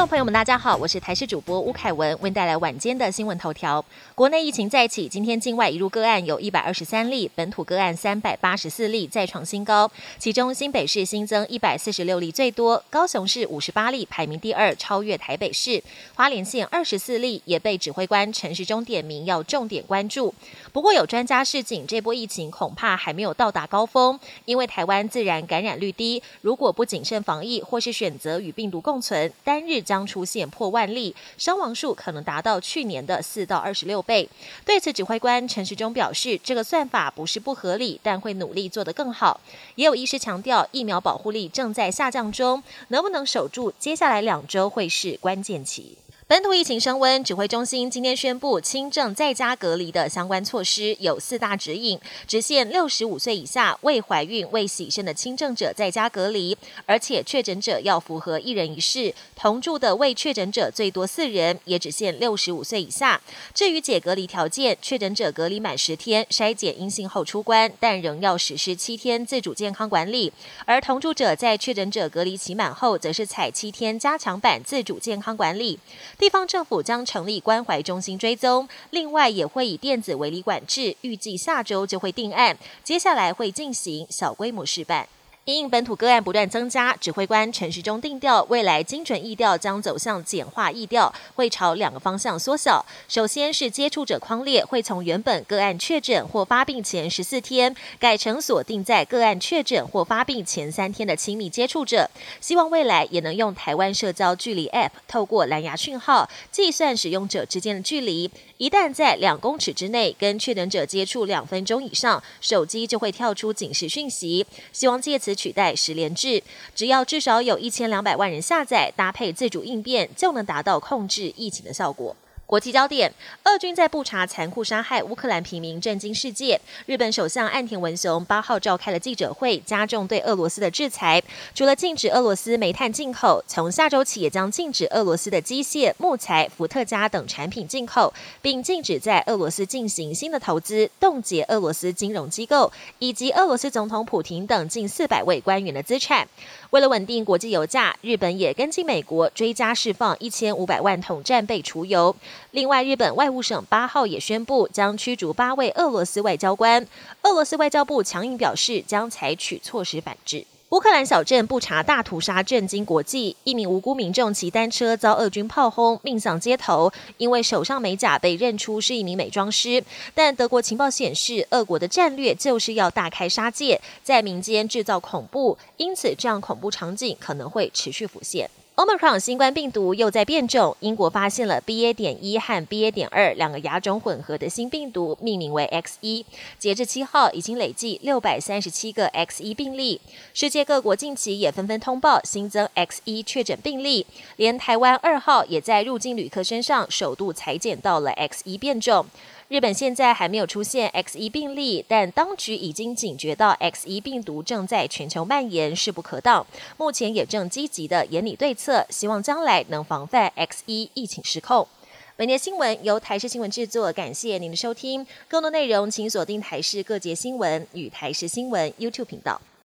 众朋友们，大家好，我是台视主播吴凯文，为带来晚间的新闻头条。国内疫情再起，今天境外移入个案有一百二十三例，本土个案三百八十四例，再创新高。其中新北市新增一百四十六例最多，高雄市五十八例排名第二，超越台北市。花莲县二十四例，也被指挥官陈时中点名要重点关注。不过有专家示警，这波疫情恐怕还没有到达高峰，因为台湾自然感染率低，如果不谨慎防疫，或是选择与病毒共存，单日将出现破万例，伤亡数可能达到去年的四到二十六倍。对此，指挥官陈时中表示，这个算法不是不合理，但会努力做得更好。也有医师强调，疫苗保护力正在下降中，能不能守住接下来两周会是关键期。本土疫情升温，指挥中心今天宣布，轻症在家隔离的相关措施有四大指引，只限六十五岁以下未怀孕未洗肾的轻症者在家隔离，而且确诊者要符合一人一室，同住的未确诊者最多四人，也只限六十五岁以下。至于解隔离条件，确诊者隔离满十天，筛检阴性后出关，但仍要实施七天自主健康管理；而同住者在确诊者隔离期满后，则是采七天加强版自主健康管理。地方政府将成立关怀中心追踪，另外也会以电子围篱管制，预计下周就会定案，接下来会进行小规模示范。因应本土个案不断增加，指挥官陈时中定调，未来精准疫调将走向简化疫调，会朝两个方向缩小。首先是接触者框列，会从原本个案确诊或发病前十四天，改成锁定在个案确诊或发病前三天的亲密接触者。希望未来也能用台湾社交距离 App，透过蓝牙讯号计算使用者之间的距离。一旦在两公尺之内跟确诊者接触两分钟以上，手机就会跳出警示讯息。希望借此。取代十连制，只要至少有一千两百万人下载，搭配自主应变，就能达到控制疫情的效果。国际焦点：俄军在布查残酷杀害乌克兰平民，震惊世界。日本首相岸田文雄八号召开了记者会，加重对俄罗斯的制裁。除了禁止俄罗斯煤炭进口，从下周起也将禁止俄罗斯的机械、木材、伏特加等产品进口，并禁止在俄罗斯进行新的投资，冻结俄罗斯金融机构以及俄罗斯总统普廷等近四百位官员的资产。为了稳定国际油价，日本也跟进美国追加释放一千五百万桶战备储油。另外，日本外务省八号也宣布将驱逐八位俄罗斯外交官。俄罗斯外交部强硬表示将采取措施反制。乌克兰小镇布查大屠杀震惊国际，一名无辜民众骑单车遭俄军炮轰，命丧街头。因为手上美甲被认出是一名美妆师，但德国情报显示，俄国的战略就是要大开杀戒，在民间制造恐怖，因此这样恐怖场景可能会持续浮现。Omicron 新冠病毒又在变种，英国发现了 BA. 点一和 BA. 点二两个亚种混合的新病毒，命名为 X 一。截至七号，已经累计六百三十七个 X 一病例。世界各国近期也纷纷通报新增 X 一确诊病例，连台湾二号也在入境旅客身上首度裁剪到了 X 一变种。日本现在还没有出现 X 一病例，但当局已经警觉到 X 一病毒正在全球蔓延，势不可挡。目前也正积极的研拟对策策，希望将来能防范 X 一疫情失控。本节新闻由台视新闻制作，感谢您的收听。更多内容请锁定台视各节新闻与台视新闻 YouTube 频道。